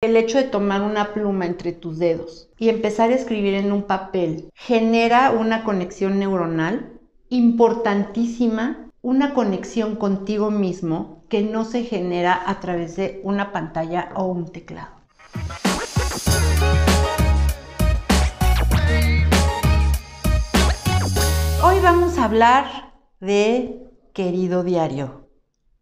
El hecho de tomar una pluma entre tus dedos y empezar a escribir en un papel genera una conexión neuronal importantísima, una conexión contigo mismo que no se genera a través de una pantalla o un teclado. Hoy vamos a hablar de querido diario.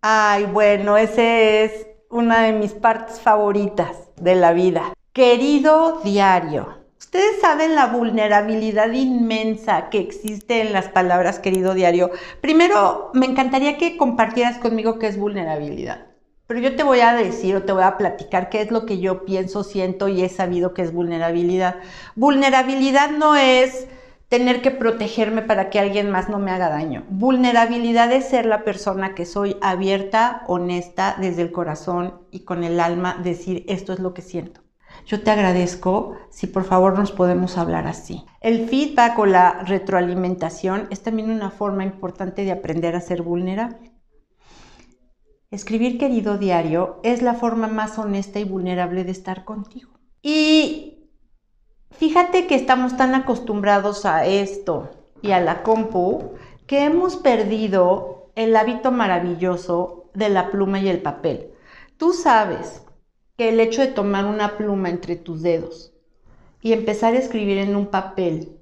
Ay, bueno, ese es una de mis partes favoritas de la vida. Querido diario, ustedes saben la vulnerabilidad inmensa que existe en las palabras querido diario. Primero, me encantaría que compartieras conmigo qué es vulnerabilidad. Pero yo te voy a decir o te voy a platicar qué es lo que yo pienso, siento y he sabido que es vulnerabilidad. Vulnerabilidad no es tener que protegerme para que alguien más no me haga daño. Vulnerabilidad es ser la persona que soy abierta, honesta, desde el corazón y con el alma, decir esto es lo que siento. Yo te agradezco si por favor nos podemos hablar así. El feedback o la retroalimentación es también una forma importante de aprender a ser vulnerable. Escribir querido diario es la forma más honesta y vulnerable de estar contigo. Y Fíjate que estamos tan acostumbrados a esto y a la compu que hemos perdido el hábito maravilloso de la pluma y el papel. Tú sabes que el hecho de tomar una pluma entre tus dedos y empezar a escribir en un papel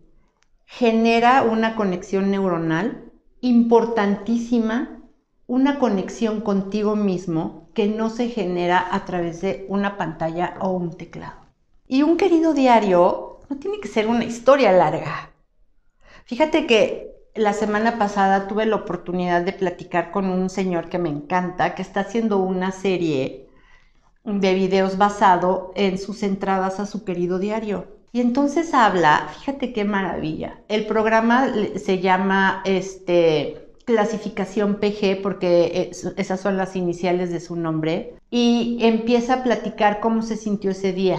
genera una conexión neuronal importantísima, una conexión contigo mismo que no se genera a través de una pantalla o un teclado. Y un querido diario no tiene que ser una historia larga. Fíjate que la semana pasada tuve la oportunidad de platicar con un señor que me encanta, que está haciendo una serie de videos basado en sus entradas a su querido diario. Y entonces habla, fíjate qué maravilla. El programa se llama este clasificación PG porque esas son las iniciales de su nombre y empieza a platicar cómo se sintió ese día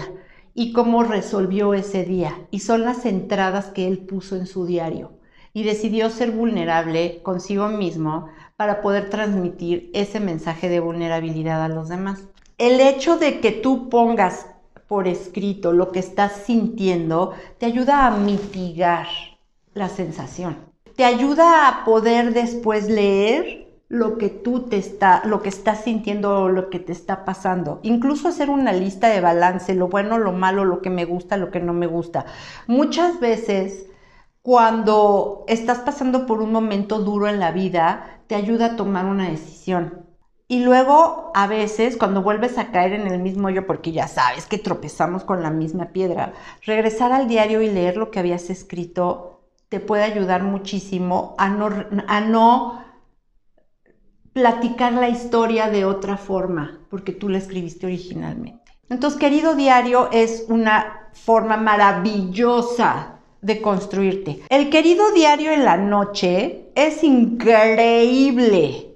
y cómo resolvió ese día. Y son las entradas que él puso en su diario. Y decidió ser vulnerable consigo mismo para poder transmitir ese mensaje de vulnerabilidad a los demás. El hecho de que tú pongas por escrito lo que estás sintiendo te ayuda a mitigar la sensación. Te ayuda a poder después leer lo que tú te está, lo que estás sintiendo lo que te está pasando. Incluso hacer una lista de balance, lo bueno, lo malo, lo que me gusta, lo que no me gusta. Muchas veces cuando estás pasando por un momento duro en la vida, te ayuda a tomar una decisión. Y luego, a veces, cuando vuelves a caer en el mismo hoyo, porque ya sabes que tropezamos con la misma piedra, regresar al diario y leer lo que habías escrito te puede ayudar muchísimo a no, a no platicar la historia de otra forma, porque tú la escribiste originalmente. Entonces, querido diario es una forma maravillosa de construirte. El querido diario en la noche es increíble,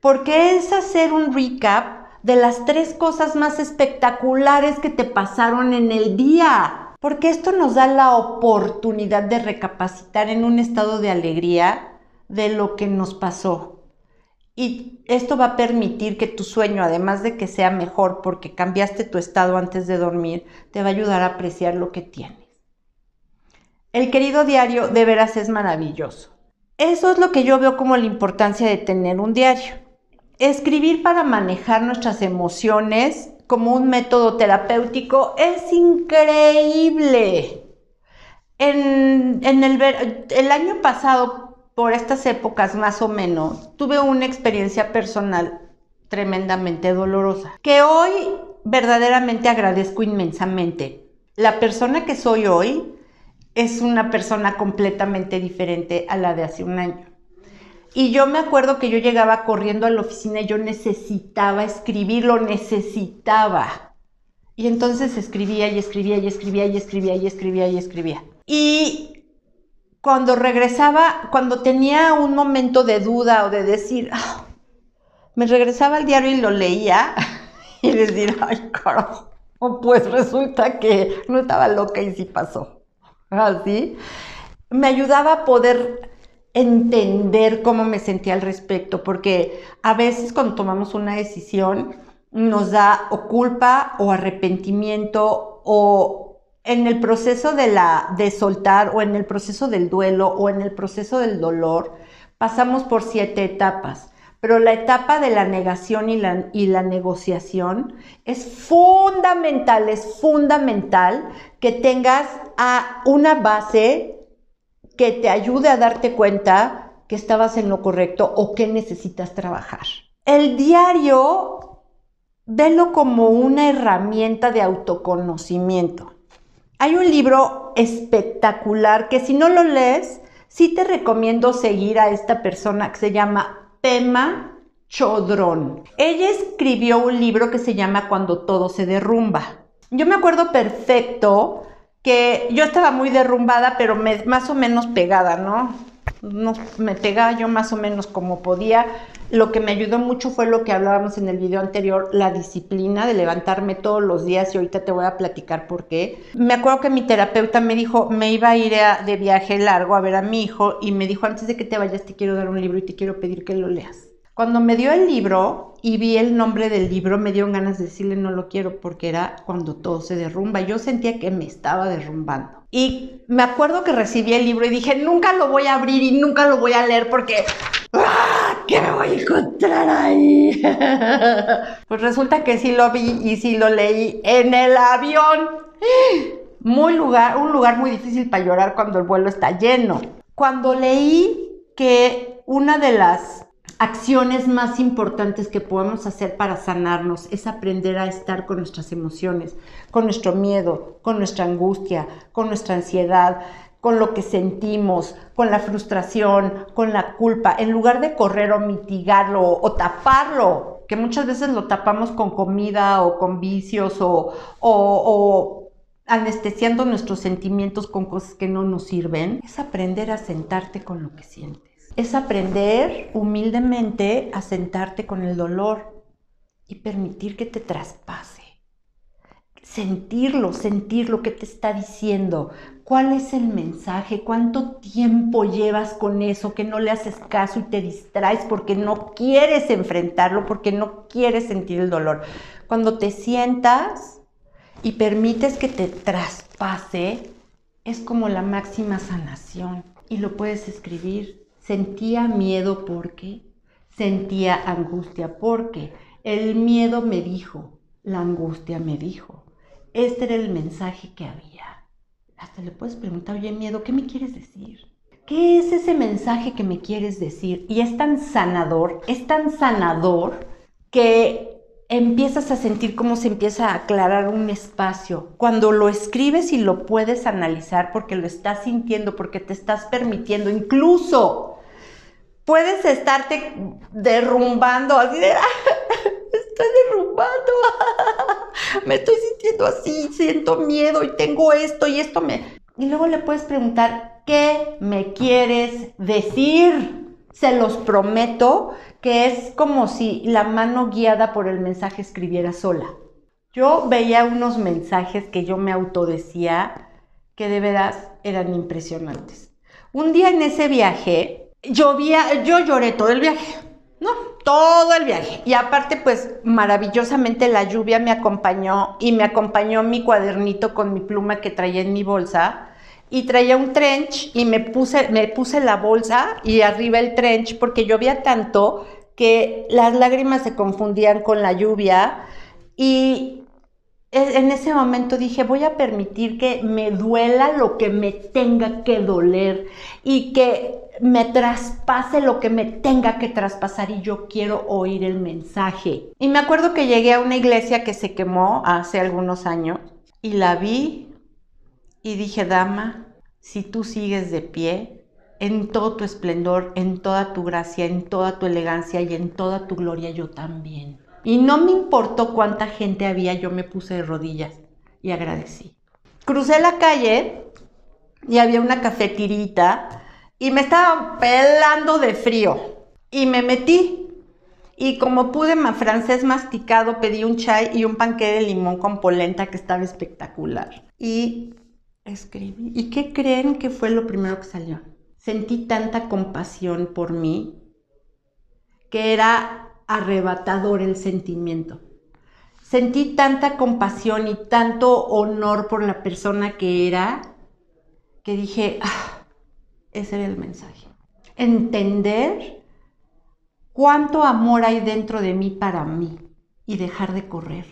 porque es hacer un recap de las tres cosas más espectaculares que te pasaron en el día. Porque esto nos da la oportunidad de recapacitar en un estado de alegría de lo que nos pasó y esto va a permitir que tu sueño, además de que sea mejor porque cambiaste tu estado antes de dormir, te va a ayudar a apreciar lo que tienes. El querido diario de veras es maravilloso. Eso es lo que yo veo como la importancia de tener un diario. Escribir para manejar nuestras emociones como un método terapéutico es increíble. En, el, el año pasado por estas épocas más o menos, tuve una experiencia personal tremendamente dolorosa, que hoy verdaderamente agradezco inmensamente. La persona que soy hoy es una persona completamente diferente a la de hace un año. Y yo me acuerdo que yo llegaba corriendo a la oficina y yo necesitaba escribir, lo necesitaba. Y entonces escribía y escribía y escribía y escribía y escribía y escribía. Y cuando regresaba, cuando tenía un momento de duda o de decir, ah", me regresaba al diario y lo leía y decir, ay, carajo, pues resulta que no estaba loca y sí pasó. Así, me ayudaba a poder entender cómo me sentía al respecto, porque a veces cuando tomamos una decisión, nos da o culpa o arrepentimiento o en el proceso de, la, de soltar o en el proceso del duelo o en el proceso del dolor, pasamos por siete etapas. Pero la etapa de la negación y la, y la negociación es fundamental, es fundamental que tengas a una base que te ayude a darte cuenta que estabas en lo correcto o que necesitas trabajar. El diario, velo como una herramienta de autoconocimiento. Hay un libro espectacular que si no lo lees, sí te recomiendo seguir a esta persona que se llama Pema Chodrón. Ella escribió un libro que se llama Cuando todo se derrumba. Yo me acuerdo perfecto que yo estaba muy derrumbada, pero más o menos pegada, ¿no? no, me pegaba yo más o menos como podía. Lo que me ayudó mucho fue lo que hablábamos en el video anterior, la disciplina de levantarme todos los días y ahorita te voy a platicar por qué. Me acuerdo que mi terapeuta me dijo, me iba a ir de viaje largo a ver a mi hijo y me dijo, antes de que te vayas te quiero dar un libro y te quiero pedir que lo leas. Cuando me dio el libro y vi el nombre del libro, me dio ganas de decirle no lo quiero porque era cuando todo se derrumba. Yo sentía que me estaba derrumbando. Y me acuerdo que recibí el libro y dije, nunca lo voy a abrir y nunca lo voy a leer porque... ¡Ah! ¿Qué me voy a encontrar ahí? pues resulta que sí lo vi y sí lo leí en el avión. Muy lugar, un lugar muy difícil para llorar cuando el vuelo está lleno. Cuando leí que una de las acciones más importantes que podemos hacer para sanarnos es aprender a estar con nuestras emociones, con nuestro miedo, con nuestra angustia, con nuestra ansiedad, con lo que sentimos, con la frustración, con la culpa, en lugar de correr o mitigarlo o taparlo, que muchas veces lo tapamos con comida o con vicios o, o anestesiando nuestros sentimientos con cosas que no nos sirven, es aprender a sentarte con lo que sientes es aprender humildemente a sentarte con el dolor y permitir que te traspase. Sentirlo, sentir lo que te está diciendo. ¿Cuál es el mensaje? ¿Cuánto tiempo llevas con eso que no le haces caso y te distraes porque no quieres enfrentarlo, porque no quieres sentir el dolor? Cuando te sientas y permites que te traspase, es como la máxima sanación y lo puedes escribir Sentía miedo porque, sentía angustia porque el miedo me dijo, la angustia me dijo. Este era el mensaje que había. Hasta le puedes preguntar, oye, miedo, ¿qué me quieres decir? ¿Qué es ese mensaje que me quieres decir? Y es tan sanador, es tan sanador que empiezas a sentir cómo se empieza a aclarar un espacio. Cuando lo escribes y lo puedes analizar porque lo estás sintiendo, porque te estás permitiendo, incluso puedes estarte derrumbando así de, estoy derrumbando, me estoy sintiendo así, siento miedo y tengo esto y esto me... Y luego le puedes preguntar, ¿qué me quieres decir? Se los prometo que es como si la mano guiada por el mensaje escribiera sola. Yo veía unos mensajes que yo me autodecía que de veras eran impresionantes. Un día en ese viaje, llovía, yo lloré todo el viaje, ¿no? Todo el viaje. Y aparte, pues maravillosamente la lluvia me acompañó y me acompañó mi cuadernito con mi pluma que traía en mi bolsa y traía un trench y me puse, me puse la bolsa y arriba el trench porque llovía tanto que las lágrimas se confundían con la lluvia y en ese momento dije, voy a permitir que me duela lo que me tenga que doler y que me traspase lo que me tenga que traspasar y yo quiero oír el mensaje. Y me acuerdo que llegué a una iglesia que se quemó hace algunos años y la vi y dije, dama, si tú sigues de pie, en todo tu esplendor, en toda tu gracia, en toda tu elegancia y en toda tu gloria, yo también. Y no me importó cuánta gente había, yo me puse de rodillas y agradecí. Crucé la calle y había una cafetirita y me estaba pelando de frío. Y me metí. Y como pude, francés masticado, pedí un chai y un panque de limón con polenta que estaba espectacular. Y escribí. ¿Y qué creen que fue lo primero que salió? Sentí tanta compasión por mí que era arrebatador el sentimiento. sentí tanta compasión y tanto honor por la persona que era, que dije, ah, ese era el mensaje. Entender cuánto amor hay dentro de mí para mí y dejar de correr.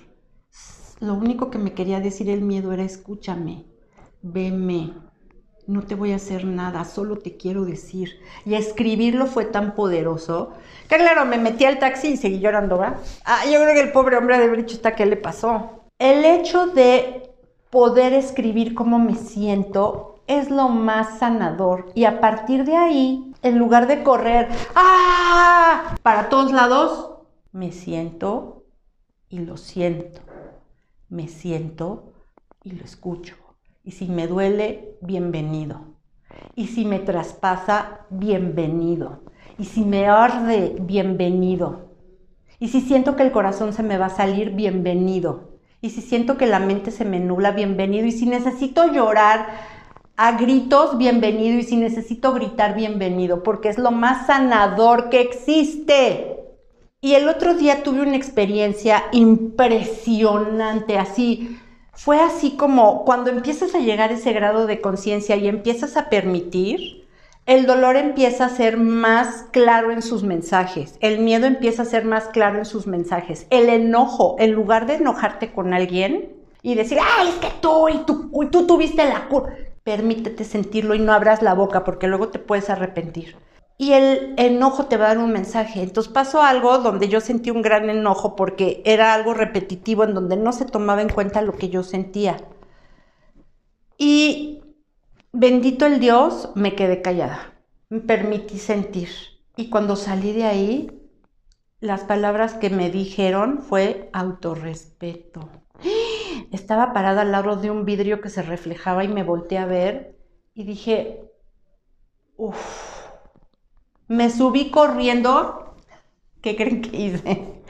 Lo único que me quería decir el miedo era escúchame, veme, no te voy a hacer nada, solo te quiero decir. Y escribirlo fue tan poderoso que claro, me metí al taxi y seguí llorando, ¿verdad? Ah, yo creo que el pobre hombre de haber dicho, ¿qué le pasó? El hecho de poder escribir cómo me siento es lo más sanador. Y a partir de ahí, en lugar de correr, ¡ah! Para todos lados, me siento y lo siento. Me siento y lo escucho. Y si me duele, bienvenido. Y si me traspasa, bienvenido. Y si me arde, bienvenido. Y si siento que el corazón se me va a salir, bienvenido. Y si siento que la mente se me nula, bienvenido. Y si necesito llorar a gritos, bienvenido. Y si necesito gritar, bienvenido. Porque es lo más sanador que existe. Y el otro día tuve una experiencia impresionante, así fue así como cuando empiezas a llegar a ese grado de conciencia y empiezas a permitir, el dolor empieza a ser más claro en sus mensajes, el miedo empieza a ser más claro en sus mensajes, el enojo, en lugar de enojarte con alguien y decir, ay, es que tú y tú, y tú tuviste la culpa, permítete sentirlo y no abras la boca porque luego te puedes arrepentir y el enojo te va a dar un mensaje. Entonces pasó algo donde yo sentí un gran enojo porque era algo repetitivo en donde no se tomaba en cuenta lo que yo sentía. Y bendito el Dios, me quedé callada, me permití sentir. Y cuando salí de ahí, las palabras que me dijeron fue autorrespeto. Estaba parada al lado de un vidrio que se reflejaba y me volteé a ver y dije, uff me subí corriendo. ¿Qué creen que hice?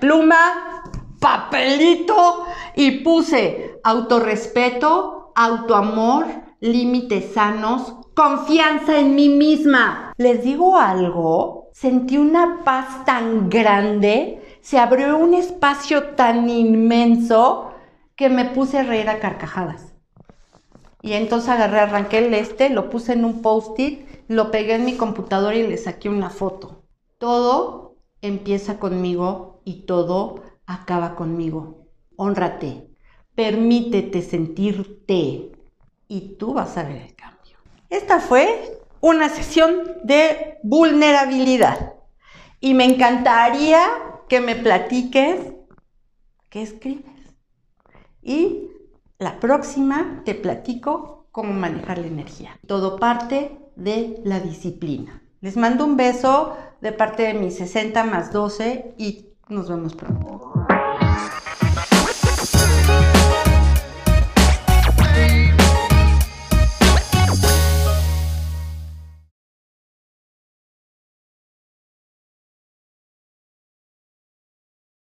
Pluma, papelito y puse autorrespeto, autoamor, límites sanos, confianza en mí misma. Les digo algo, sentí una paz tan grande, se abrió un espacio tan inmenso que me puse a reír a carcajadas. Y entonces agarré, arranqué el este, lo puse en un post-it lo pegué en mi computadora y le saqué una foto. Todo empieza conmigo y todo acaba conmigo. Honrate, permítete sentirte y tú vas a ver el cambio. Esta fue una sesión de vulnerabilidad y me encantaría que me platiques qué escribes. Y la próxima te platico cómo manejar la energía. Todo parte de la disciplina. Les mando un beso de parte de mis 60 más 12 y nos vemos pronto.